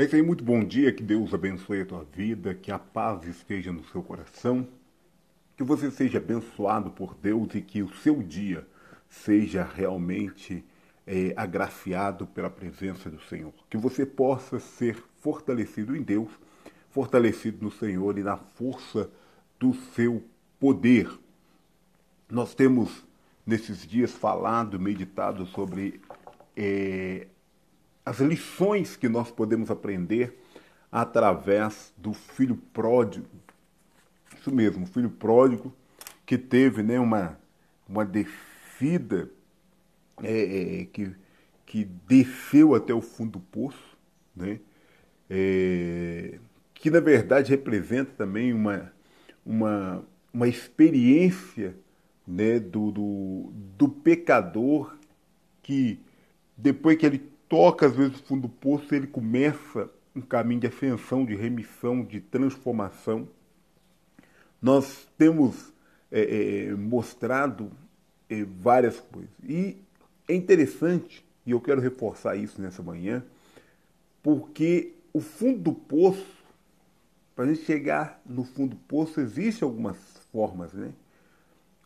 É isso aí, muito bom dia, que Deus abençoe a tua vida, que a paz esteja no seu coração, que você seja abençoado por Deus e que o seu dia seja realmente é, agraciado pela presença do Senhor. Que você possa ser fortalecido em Deus, fortalecido no Senhor e na força do seu poder. Nós temos nesses dias falado, meditado sobre é, as lições que nós podemos aprender através do filho pródigo. Isso mesmo, o filho pródigo que teve né, uma, uma descida, é, é, que, que desceu até o fundo do poço, né, é, que na verdade representa também uma, uma, uma experiência né, do, do, do pecador que depois que ele toca às vezes o fundo do poço, ele começa um caminho de ascensão, de remissão, de transformação. Nós temos é, é, mostrado é, várias coisas. E é interessante, e eu quero reforçar isso nessa manhã, porque o fundo do poço, para a gente chegar no fundo do poço, existem algumas formas, né?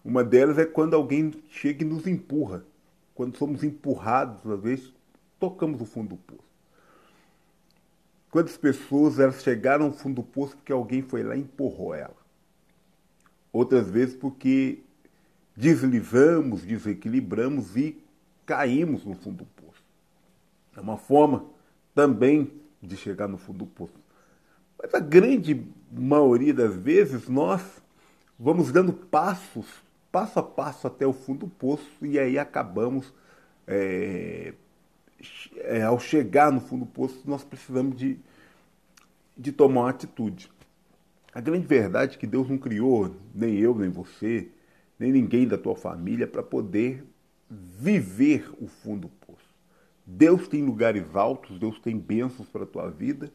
Uma delas é quando alguém chega e nos empurra. Quando somos empurrados, às vezes, tocamos o fundo do poço. Quantas pessoas elas chegaram ao fundo do poço porque alguém foi lá e empurrou ela? Outras vezes porque deslizamos, desequilibramos e caímos no fundo do poço. É uma forma também de chegar no fundo do poço. Mas a grande maioria das vezes nós vamos dando passos, passo a passo até o fundo do poço e aí acabamos é, é, ao chegar no fundo do poço, nós precisamos de, de tomar uma atitude. A grande verdade é que Deus não criou nem eu, nem você, nem ninguém da tua família para poder viver o fundo do poço. Deus tem lugares altos, Deus tem bênçãos para a tua vida,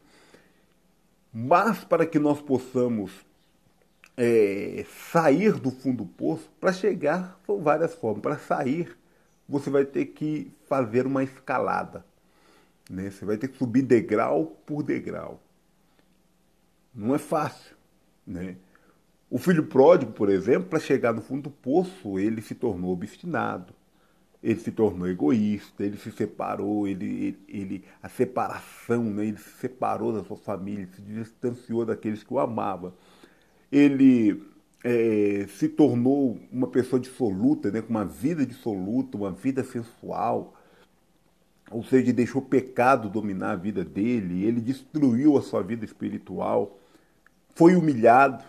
mas para que nós possamos é, sair do fundo do poço, para chegar são várias formas. Para sair, você vai ter que fazer uma escalada. Né? Você vai ter que subir degrau por degrau. Não é fácil. Né? O filho pródigo, por exemplo, para chegar no fundo do poço, ele se tornou obstinado, ele se tornou egoísta, ele se separou, ele, ele, ele a separação, né? ele se separou da sua família, se distanciou daqueles que o amavam. Ele é, se tornou uma pessoa dissoluta, né, com uma vida dissoluta, uma vida sensual, ou seja, deixou o pecado dominar a vida dele, ele destruiu a sua vida espiritual, foi humilhado,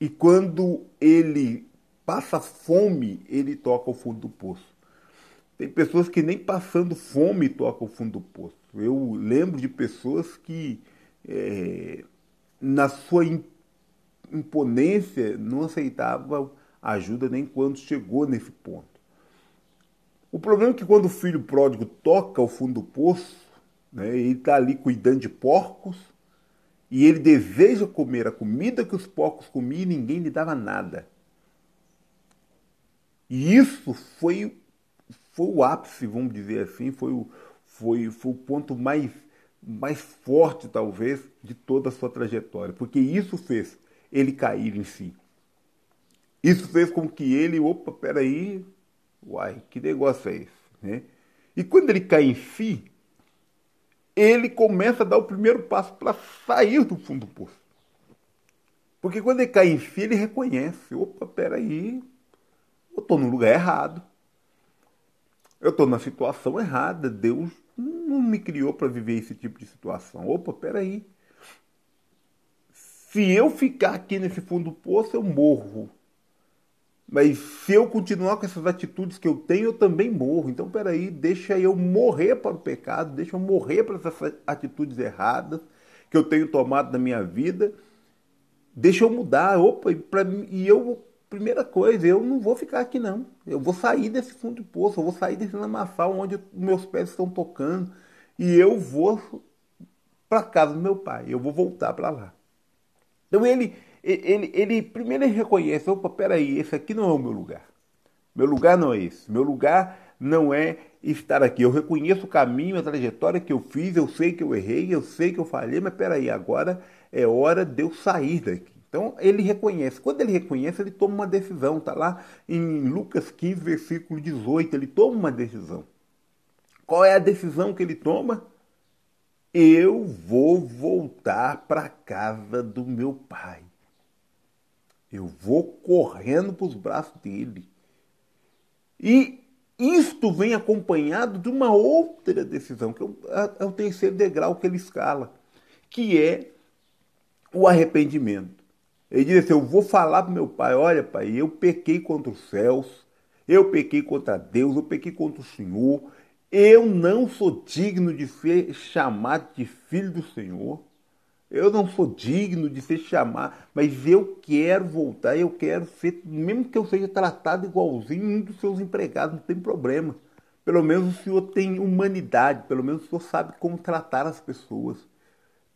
e quando ele passa fome, ele toca o fundo do poço. Tem pessoas que nem passando fome tocam o fundo do poço. Eu lembro de pessoas que, é, na sua imponência, não aceitava ajuda nem quando chegou nesse ponto. O problema é que quando o filho pródigo toca o fundo do poço, né, ele está ali cuidando de porcos, e ele deseja comer a comida que os porcos comiam e ninguém lhe dava nada. E isso foi, foi o ápice, vamos dizer assim, foi o, foi, foi o ponto mais, mais forte, talvez, de toda a sua trajetória. Porque isso fez ele cair em si. Isso fez com que ele, opa, peraí, uai, que negócio é esse? Né? E quando ele cai em si, ele começa a dar o primeiro passo para sair do fundo do poço. Porque quando ele cai em si, ele reconhece, opa, peraí, eu estou no lugar errado. Eu estou na situação errada. Deus não me criou para viver esse tipo de situação. Opa, peraí. Se eu ficar aqui nesse fundo do poço, eu morro. Mas se eu continuar com essas atitudes que eu tenho, eu também morro. Então, peraí, deixa eu morrer para o pecado, deixa eu morrer para essas atitudes erradas que eu tenho tomado na minha vida. Deixa eu mudar. Opa, pra, e eu, primeira coisa, eu não vou ficar aqui não. Eu vou sair desse fundo do poço, eu vou sair desse lamaçal onde meus pés estão tocando. E eu vou para casa do meu pai. Eu vou voltar para lá. Então ele, ele, ele primeiro ele reconhece, opa, peraí, esse aqui não é o meu lugar. Meu lugar não é esse. Meu lugar não é estar aqui. Eu reconheço o caminho, a trajetória que eu fiz, eu sei que eu errei, eu sei que eu falhei, mas peraí, agora é hora de eu sair daqui. Então ele reconhece. Quando ele reconhece, ele toma uma decisão. Está lá em Lucas 15, versículo 18. Ele toma uma decisão. Qual é a decisão que ele toma? Eu vou voltar para a casa do meu pai. Eu vou correndo para os braços dele. E isto vem acompanhado de uma outra decisão, que é o terceiro degrau que ele escala, que é o arrependimento. Ele diz assim: Eu vou falar para meu pai: Olha, pai, eu pequei contra os céus, eu pequei contra Deus, eu pequei contra o Senhor, eu não sou digno de ser chamado de filho do Senhor. Eu não sou digno de ser chamado, mas eu quero voltar, eu quero ser, mesmo que eu seja tratado igualzinho um dos seus empregados, não tem problema. Pelo menos o senhor tem humanidade, pelo menos o senhor sabe como tratar as pessoas.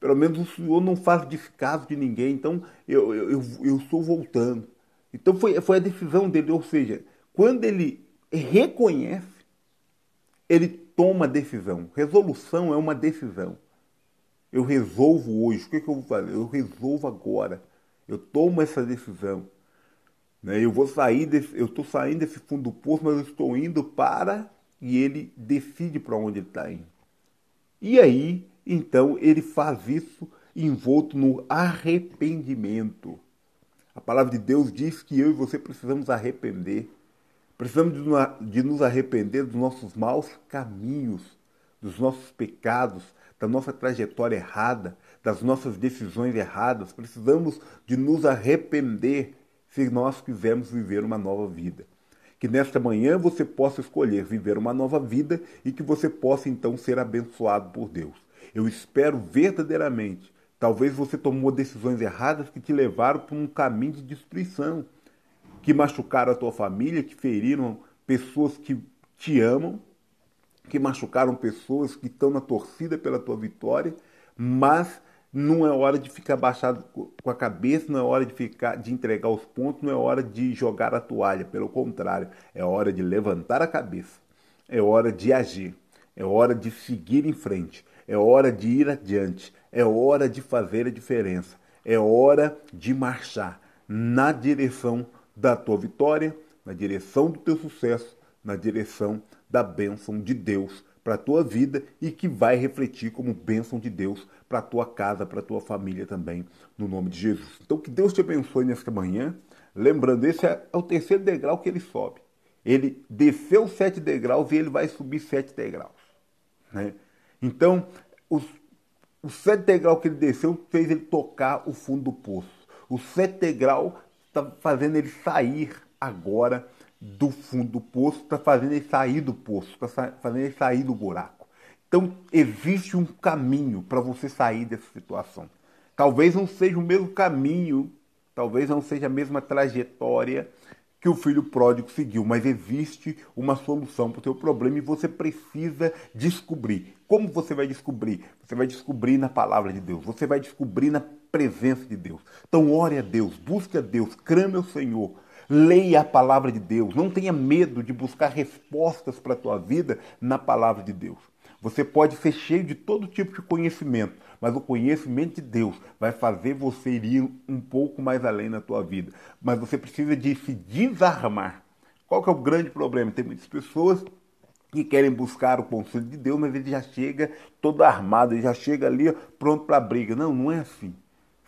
Pelo menos o senhor não faz descaso de ninguém, então eu, eu, eu, eu estou voltando. Então foi, foi a decisão dele, ou seja, quando ele reconhece, ele toma decisão. Resolução é uma decisão. Eu resolvo hoje. O que, que eu vou fazer? Eu resolvo agora. Eu tomo essa decisão. Né? Eu vou sair desse, eu estou saindo desse fundo do poço, mas eu estou indo para e ele decide para onde ele está indo. E aí, então, ele faz isso envolto no arrependimento. A palavra de Deus diz que eu e você precisamos arrepender. Precisamos de nos arrepender dos nossos maus caminhos, dos nossos pecados, da nossa trajetória errada, das nossas decisões erradas. Precisamos de nos arrepender se nós quisermos viver uma nova vida. Que nesta manhã você possa escolher viver uma nova vida e que você possa então ser abençoado por Deus. Eu espero verdadeiramente. Talvez você tomou decisões erradas que te levaram para um caminho de destruição, que machucaram a tua família, que feriram pessoas que te amam que machucaram pessoas que estão na torcida pela tua vitória, mas não é hora de ficar baixado com a cabeça, não é hora de ficar de entregar os pontos, não é hora de jogar a toalha, pelo contrário, é hora de levantar a cabeça, é hora de agir, é hora de seguir em frente, é hora de ir adiante, é hora de fazer a diferença, é hora de marchar na direção da tua vitória, na direção do teu sucesso, na direção da bênção de Deus para a tua vida e que vai refletir como bênção de Deus para a tua casa, para a tua família também, no nome de Jesus. Então que Deus te abençoe nesta manhã. Lembrando, esse é o terceiro degrau que ele sobe. Ele desceu sete degraus e ele vai subir sete degraus. Né? Então, os, o sete degrau que ele desceu fez ele tocar o fundo do poço. O sete degrau está fazendo ele sair agora do fundo do poço para fazer ele sair do poço, para fazer ele sair do buraco. Então, existe um caminho para você sair dessa situação. Talvez não seja o mesmo caminho, talvez não seja a mesma trajetória que o filho pródigo seguiu, mas existe uma solução para o teu problema e você precisa descobrir. Como você vai descobrir? Você vai descobrir na palavra de Deus, você vai descobrir na presença de Deus. Então, ore a Deus, busque a Deus, crame ao Senhor, Leia a palavra de Deus. Não tenha medo de buscar respostas para a tua vida na palavra de Deus. Você pode ser cheio de todo tipo de conhecimento, mas o conhecimento de Deus vai fazer você ir um pouco mais além na tua vida. Mas você precisa de se desarmar. Qual que é o grande problema? Tem muitas pessoas que querem buscar o conselho de Deus, mas ele já chega todo armado, ele já chega ali pronto para a briga. Não, não é assim.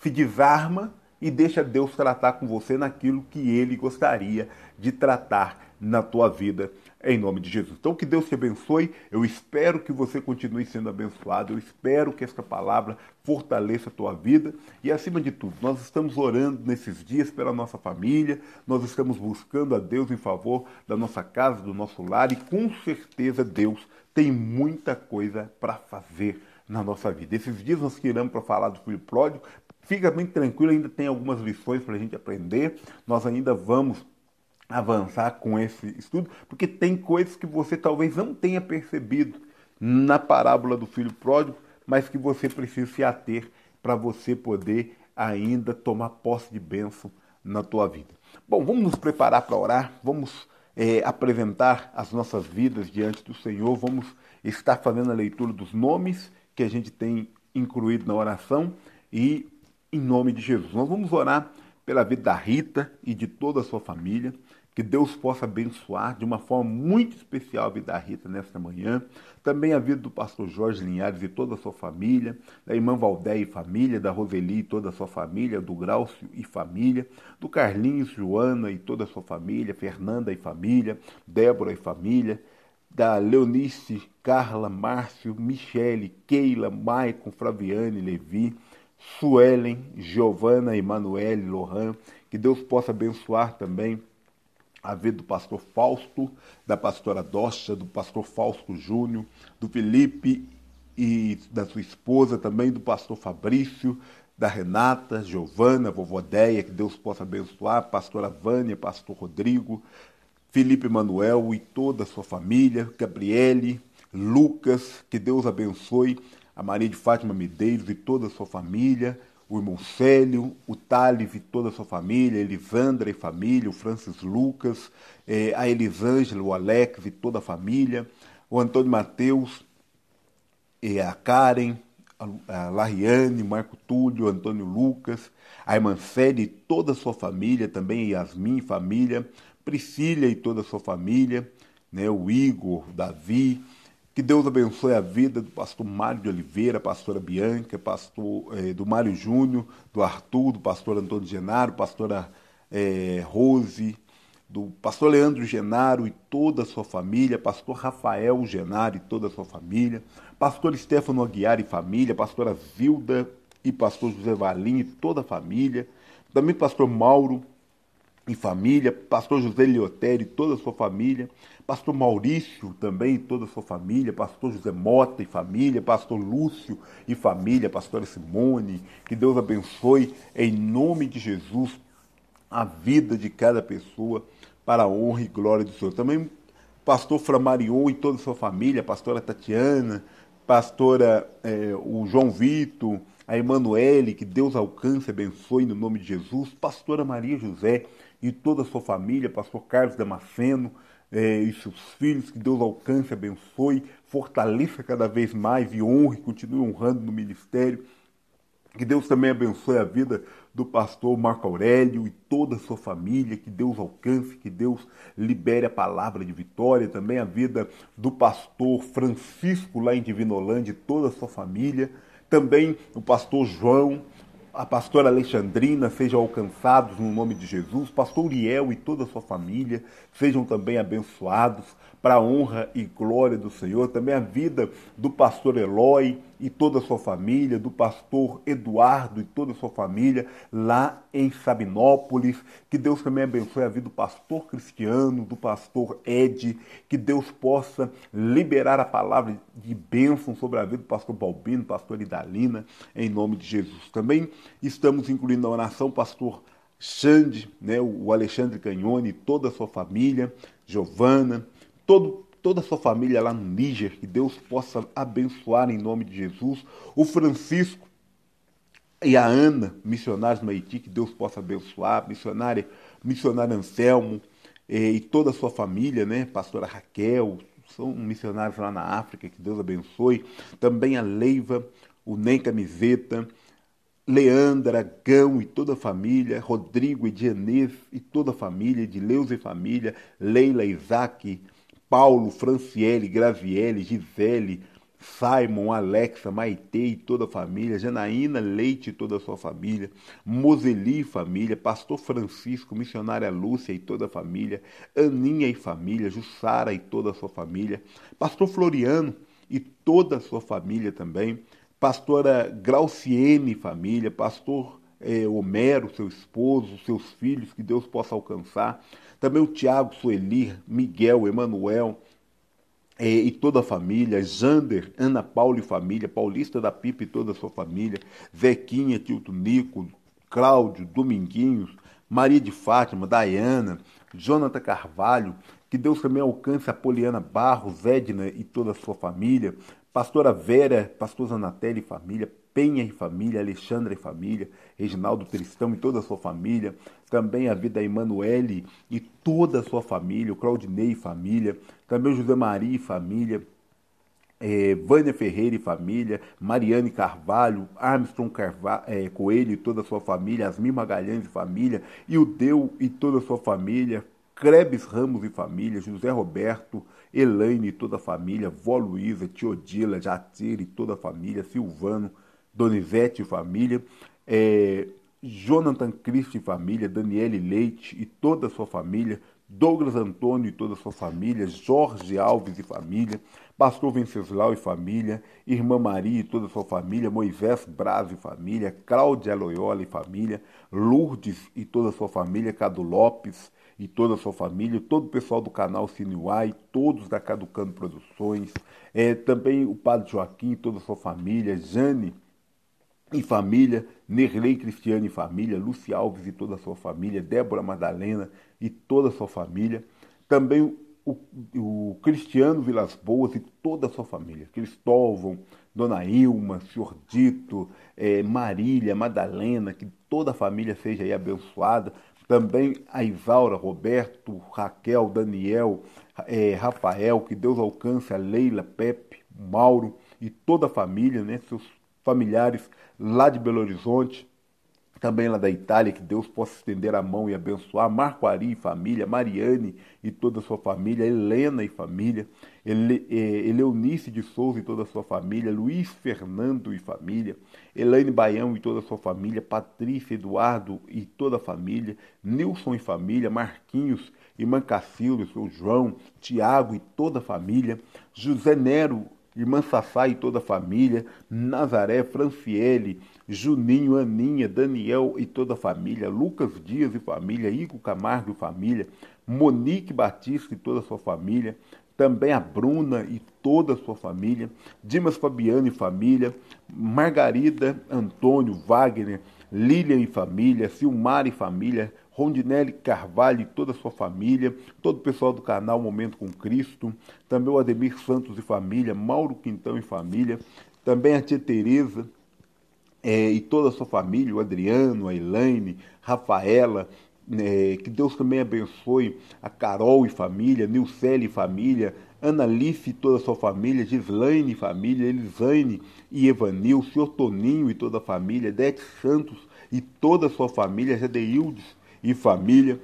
Se desarma e deixa Deus tratar com você naquilo que ele gostaria de tratar na tua vida, em nome de Jesus. Então, que Deus te abençoe. Eu espero que você continue sendo abençoado. Eu espero que esta palavra fortaleça a tua vida. E, acima de tudo, nós estamos orando nesses dias pela nossa família, nós estamos buscando a Deus em favor da nossa casa, do nosso lar, e com certeza Deus tem muita coisa para fazer na nossa vida. Esses dias nós queremos para falar do filho pródigo, Fica bem tranquilo, ainda tem algumas lições para a gente aprender. Nós ainda vamos avançar com esse estudo, porque tem coisas que você talvez não tenha percebido na parábola do filho pródigo, mas que você precisa se ater para você poder ainda tomar posse de bênção na tua vida. Bom, vamos nos preparar para orar, vamos é, apresentar as nossas vidas diante do Senhor, vamos estar fazendo a leitura dos nomes que a gente tem incluído na oração e em nome de Jesus. Nós vamos orar pela vida da Rita e de toda a sua família. Que Deus possa abençoar de uma forma muito especial a vida da Rita nesta manhã. Também a vida do pastor Jorge Linhares e toda a sua família, da irmã Valdé e família, da Roseli e toda a sua família, do Graucio e família, do Carlinhos, Joana e toda a sua família, Fernanda e família, Débora e família, da Leonice, Carla, Márcio, Michele, Keila, Maicon, Flaviane, Levi, Suelen, Giovana, Emanuele, Lohan, que Deus possa abençoar também a vida do pastor Fausto, da pastora Docha, do pastor Fausto Júnior, do Felipe e da sua esposa, também do pastor Fabrício, da Renata, Giovana, vovó Deia, que Deus possa abençoar, pastora Vânia, pastor Rodrigo, Felipe Manuel e toda a sua família, Gabriele, Lucas, que Deus abençoe, a Maria de Fátima Medeiros e toda a sua família, o irmão Célio, o Thales e toda a sua família, Elisandra e família, o Francis Lucas, eh, a Elisângela, o Alex e toda a família, o Antônio Mateus, eh, a Karen, a, Lariane, Marco Túlio, Antônio Lucas, a irmã Célia e toda a sua família, também Yasmin e família, Priscila e toda a sua família, né, o Igor, o Davi, que Deus abençoe a vida do pastor Mário de Oliveira, pastora Bianca, pastor eh, do Mário Júnior, do Arthur, do pastor Antônio Genaro, pastora eh, Rose, do pastor Leandro Genaro e toda a sua família, pastor Rafael Genaro e toda a sua família, pastor Stefano Aguiar e família, pastora Zilda e pastor José Valim e toda a família, também pastor Mauro e família, pastor José Liotério e toda a sua família, pastor Maurício também e toda a sua família, pastor José Mota e família, pastor Lúcio e família, pastora Simone, que Deus abençoe em nome de Jesus a vida de cada pessoa para a honra e glória do Senhor. Também pastor Framarion e toda a sua família, pastora Tatiana, pastora eh, o João Vitor, a Emanuele, que Deus alcance e abençoe no nome de Jesus, pastora Maria José e toda a sua família, pastor Carlos Damasceno eh, e seus filhos, que Deus alcance, abençoe, fortaleça cada vez mais e honre, continue honrando no ministério. Que Deus também abençoe a vida do pastor Marco Aurélio e toda a sua família, que Deus alcance, que Deus libere a palavra de vitória, também a vida do pastor Francisco lá em Divinolândia e toda a sua família, também o pastor João, a pastora Alexandrina sejam alcançados no nome de Jesus, pastor Uriel e toda a sua família sejam também abençoados para a honra e glória do Senhor. Também a vida do pastor Eloy e toda a sua família, do pastor Eduardo e toda a sua família lá em Sabinópolis. Que Deus também abençoe a vida do pastor Cristiano, do pastor Ed, que Deus possa liberar a palavra de bênção sobre a vida do pastor Balbino, pastor Idalina, em nome de Jesus. Também estamos incluindo na oração pastor Xande, né, o Alexandre Canhone, toda a sua família, Giovana, todo toda a sua família lá no Níger, que Deus possa abençoar em nome de Jesus. O Francisco e a Ana, missionários no Haiti, que Deus possa abençoar. Missionária, missionário Anselmo eh, e toda a sua família, né? Pastora Raquel, são missionários lá na África, que Deus abençoe. Também a Leiva, o Nem Camiseta, Leandra, Gão e toda a família, Rodrigo e Dianês e toda a família, de Leus e família, Leila, Isaac, Paulo, Franciele, Graviele, Gisele, Simon, Alexa, Maite e toda a família, Janaína Leite e toda a sua família, Moseli e família, Pastor Francisco, Missionária Lúcia e toda a família, Aninha e família, Jussara e toda a sua família, Pastor Floriano e toda a sua família também, Pastora Grauciene e família, Pastor eh, Homero, seu esposo, seus filhos, que Deus possa alcançar, também o Tiago, Sueli, Miguel, Emanuel eh, e toda a família, Jander, Ana Paula e família, Paulista da Pipa e toda a sua família, Zequinha, Tilto Nico, Cláudio, Dominguinhos, Maria de Fátima, Dayana, Jonathan Carvalho, que Deus também alcance a Poliana Barros, Edna e toda a sua família, pastora Vera, pastor Zanatelli e família, Penha e família, Alexandra e família, Reginaldo Tristão e toda a sua família, também a vida Emanuele e toda a sua família, o Claudinei e família, também o José Maria e família, é, Vânia Ferreira e família, Mariane Carvalho, Armstrong Carvalho, é, Coelho e toda a sua família, Asmir Magalhães e família, e o Deu e toda a sua família, Krebs Ramos e família, José Roberto, Elaine e toda a família, Vó Luísa, Tiodila, Jatir e toda a família, Silvano, Donizete e família, é, Jonathan Cristo e família, Daniele Leite e toda a sua família, Douglas Antônio e toda a sua família, Jorge Alves e família, Pastor Venceslau e família, Irmã Maria e toda a sua família, Moisés Braz e família, Cláudia Loyola e família, Lourdes e toda a sua família, Cado Lopes e toda a sua família, todo o pessoal do canal Sinuai, todos da Caducando Produções, é, também o Padre Joaquim e toda a sua família, Jane e família, Nerlei Cristiano e família, Luci Alves e toda a sua família, Débora Madalena e toda a sua família, também o, o Cristiano Vilas Boas e toda a sua família, Cristóvão, Dona Ilma, Senhor Dito, é, Marília, Madalena, que toda a família seja aí abençoada, também a Isaura, Roberto, Raquel, Daniel, é, Rafael, que Deus alcance a Leila, Pepe, Mauro e toda a família, né, seus familiares lá de Belo Horizonte, também lá da Itália, que Deus possa estender a mão e abençoar, Marco Ari e família, Mariane e toda a sua família, Helena e família, Ele, Eleunice de Souza e toda a sua família, Luiz Fernando e família, Elaine Baião e toda a sua família, Patrícia, Eduardo e toda a família, Nilson e família, Marquinhos e Mancacildo, seu João, Tiago e toda a família, José Nero irmã Sassá e toda a família, Nazaré, Franciele, Juninho, Aninha, Daniel e toda a família, Lucas Dias e família, Igor Camargo e família, Monique Batista e toda a sua família, também a Bruna e toda a sua família, Dimas Fabiano e família, Margarida, Antônio, Wagner, Lilian e família, Silmar e família, Rondinelli Carvalho e toda a sua família, todo o pessoal do canal Momento com Cristo, também o Ademir Santos e família, Mauro Quintão e família, também a tia Tereza é, e toda a sua família, o Adriano, a Elaine, Rafaela, é, que Deus também abençoe a Carol e família, Nilcele e família, Analice e toda a sua família, Gislaine e família, Elisane e Evanil, Senhor Toninho e toda a família, Dete Santos e toda a sua família, Jadeildes e família.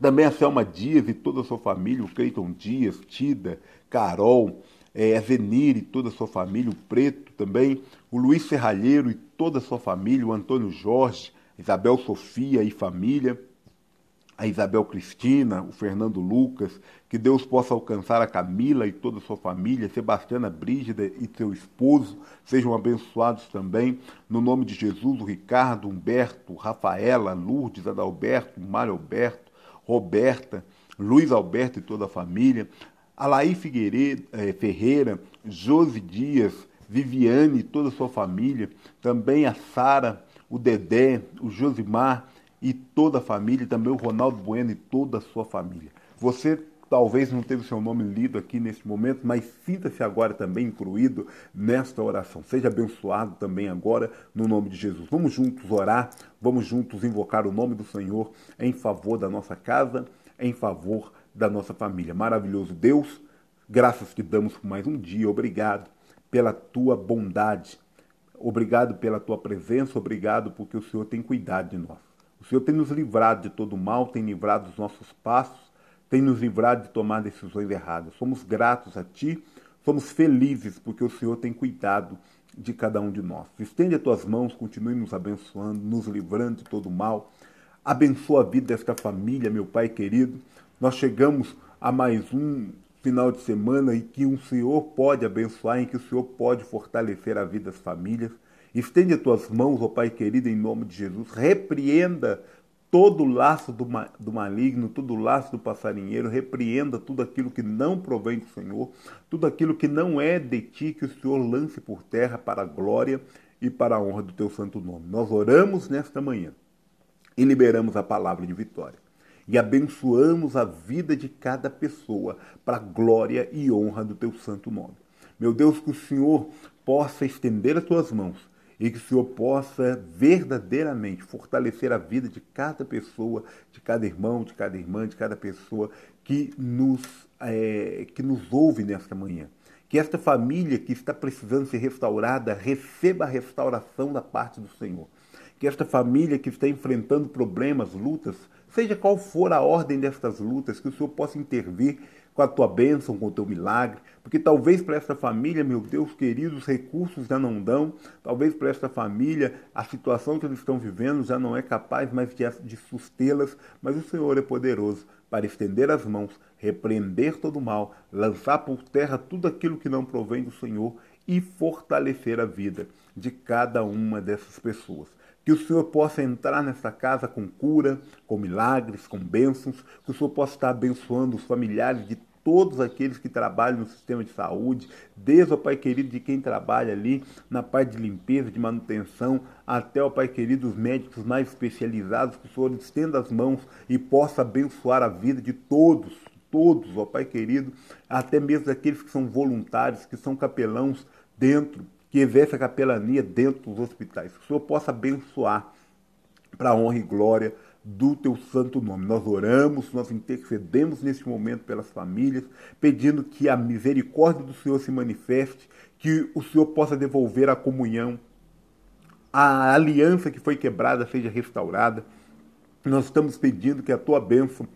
Também a Selma Dias e toda a sua família, o Cleiton Dias, Tida, Carol, é, a Zenir e toda a sua família, o Preto também, o Luiz Serralheiro e toda a sua família, o Antônio Jorge, Isabel Sofia e família, a Isabel Cristina, o Fernando Lucas, que Deus possa alcançar a Camila e toda a sua família, Sebastiana Brígida e seu esposo, sejam abençoados também, no nome de Jesus, o Ricardo, Humberto, Rafaela, Lourdes, Adalberto, Mário Alberto, Roberta, Luiz Alberto e toda a família, Alaí Figueiredo, eh, Ferreira, Josi Dias, Viviane e toda a sua família, também a Sara, o Dedé, o Josimar, e toda a família, e também o Ronaldo Bueno e toda a sua família. Você talvez não teve seu nome lido aqui nesse momento, mas sinta-se agora também incluído nesta oração. Seja abençoado também agora no nome de Jesus. Vamos juntos orar, vamos juntos invocar o nome do Senhor em favor da nossa casa, em favor da nossa família. Maravilhoso Deus, graças te damos por mais um dia. Obrigado pela tua bondade. Obrigado pela tua presença, obrigado porque o Senhor tem cuidado de nós. O Senhor tem nos livrado de todo mal, tem livrado dos nossos passos, tem nos livrado de tomar decisões erradas. Somos gratos a Ti, somos felizes porque o Senhor tem cuidado de cada um de nós. Estende as tuas mãos, continue nos abençoando, nos livrando de todo mal. Abençoa a vida desta família, meu Pai querido. Nós chegamos a mais um final de semana em que o Senhor pode abençoar, em que o Senhor pode fortalecer a vida das famílias. Estende as tuas mãos, ó Pai querido, em nome de Jesus. Repreenda todo o laço do, do maligno, todo o laço do passarinheiro. Repreenda tudo aquilo que não provém do Senhor, tudo aquilo que não é de ti, que o Senhor lance por terra para a glória e para a honra do teu santo nome. Nós oramos nesta manhã e liberamos a palavra de vitória. E abençoamos a vida de cada pessoa para a glória e honra do teu santo nome. Meu Deus, que o Senhor possa estender as tuas mãos e que o Senhor possa verdadeiramente fortalecer a vida de cada pessoa, de cada irmão, de cada irmã, de cada pessoa que nos, é, que nos ouve nesta manhã. Que esta família que está precisando ser restaurada receba a restauração da parte do Senhor. Que esta família que está enfrentando problemas, lutas, seja qual for a ordem destas lutas, que o Senhor possa intervir com a tua bênção, com o teu milagre, porque talvez para esta família, meu Deus querido, os recursos já não dão, talvez para esta família a situação que eles estão vivendo já não é capaz mais de, de sustê-las, mas o Senhor é poderoso para estender as mãos, repreender todo o mal, lançar por terra tudo aquilo que não provém do Senhor e fortalecer a vida de cada uma dessas pessoas. Que o Senhor possa entrar nessa casa com cura, com milagres, com bênçãos, que o Senhor possa estar abençoando os familiares de todos aqueles que trabalham no sistema de saúde, desde o Pai querido de quem trabalha ali na parte de limpeza, de manutenção, até o Pai querido os médicos mais especializados, que o Senhor estenda as mãos e possa abençoar a vida de todos, todos, ó Pai querido, até mesmo daqueles que são voluntários, que são capelãos dentro, que exercem a capelania dentro dos hospitais. Que o Senhor possa abençoar para a honra e glória do teu santo nome. Nós oramos, nós intercedemos neste momento pelas famílias, pedindo que a misericórdia do Senhor se manifeste, que o Senhor possa devolver a comunhão, a aliança que foi quebrada seja restaurada. Nós estamos pedindo que a tua bênção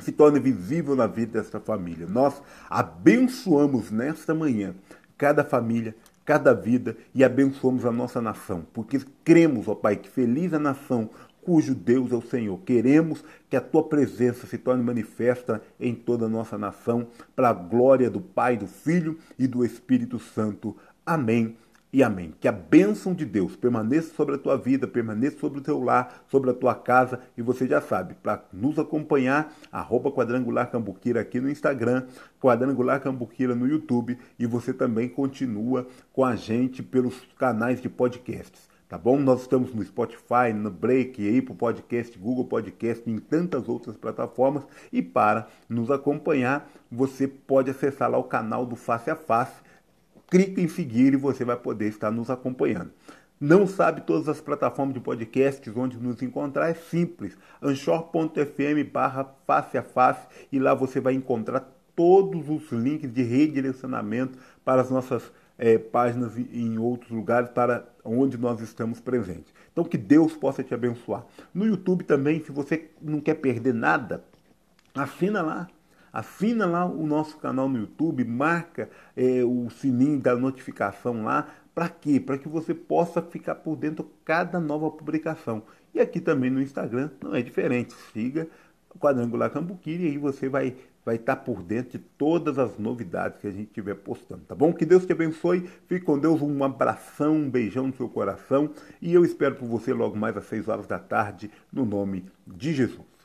se torne visível na vida desta família. Nós abençoamos nesta manhã cada família, cada vida e abençoamos a nossa nação, porque cremos, ó Pai, que feliz a nação cujo Deus é o Senhor. Queremos que a tua presença se torne manifesta em toda a nossa nação, para a glória do Pai, do Filho e do Espírito Santo. Amém e amém. Que a bênção de Deus permaneça sobre a tua vida, permaneça sobre o teu lar, sobre a tua casa. E você já sabe, para nos acompanhar, arroba Quadrangular Cambuquira aqui no Instagram, Quadrangular Cambuquira no YouTube. E você também continua com a gente pelos canais de podcasts tá bom? Nós estamos no Spotify, no Break, o podcast, Google Podcast, em tantas outras plataformas. E para nos acompanhar, você pode acessar lá o canal do Face a Face. Clique em seguir e você vai poder estar nos acompanhando. Não sabe todas as plataformas de podcasts onde nos encontrar? É simples. anchor.fm barra face a face e lá você vai encontrar todos os links de redirecionamento para as nossas é, páginas em outros lugares para onde nós estamos presentes. Então que Deus possa te abençoar. No YouTube também, se você não quer perder nada, assina lá. Assina lá o nosso canal no YouTube, marca é, o sininho da notificação lá. Para quê? Para que você possa ficar por dentro de cada nova publicação. E aqui também no Instagram não é diferente. Siga o Quadrangular Cambuquiri e aí você vai vai estar por dentro de todas as novidades que a gente estiver postando, tá bom? Que Deus te abençoe, fique com Deus, um abração, um beijão no seu coração e eu espero por você logo mais às 6 horas da tarde, no nome de Jesus.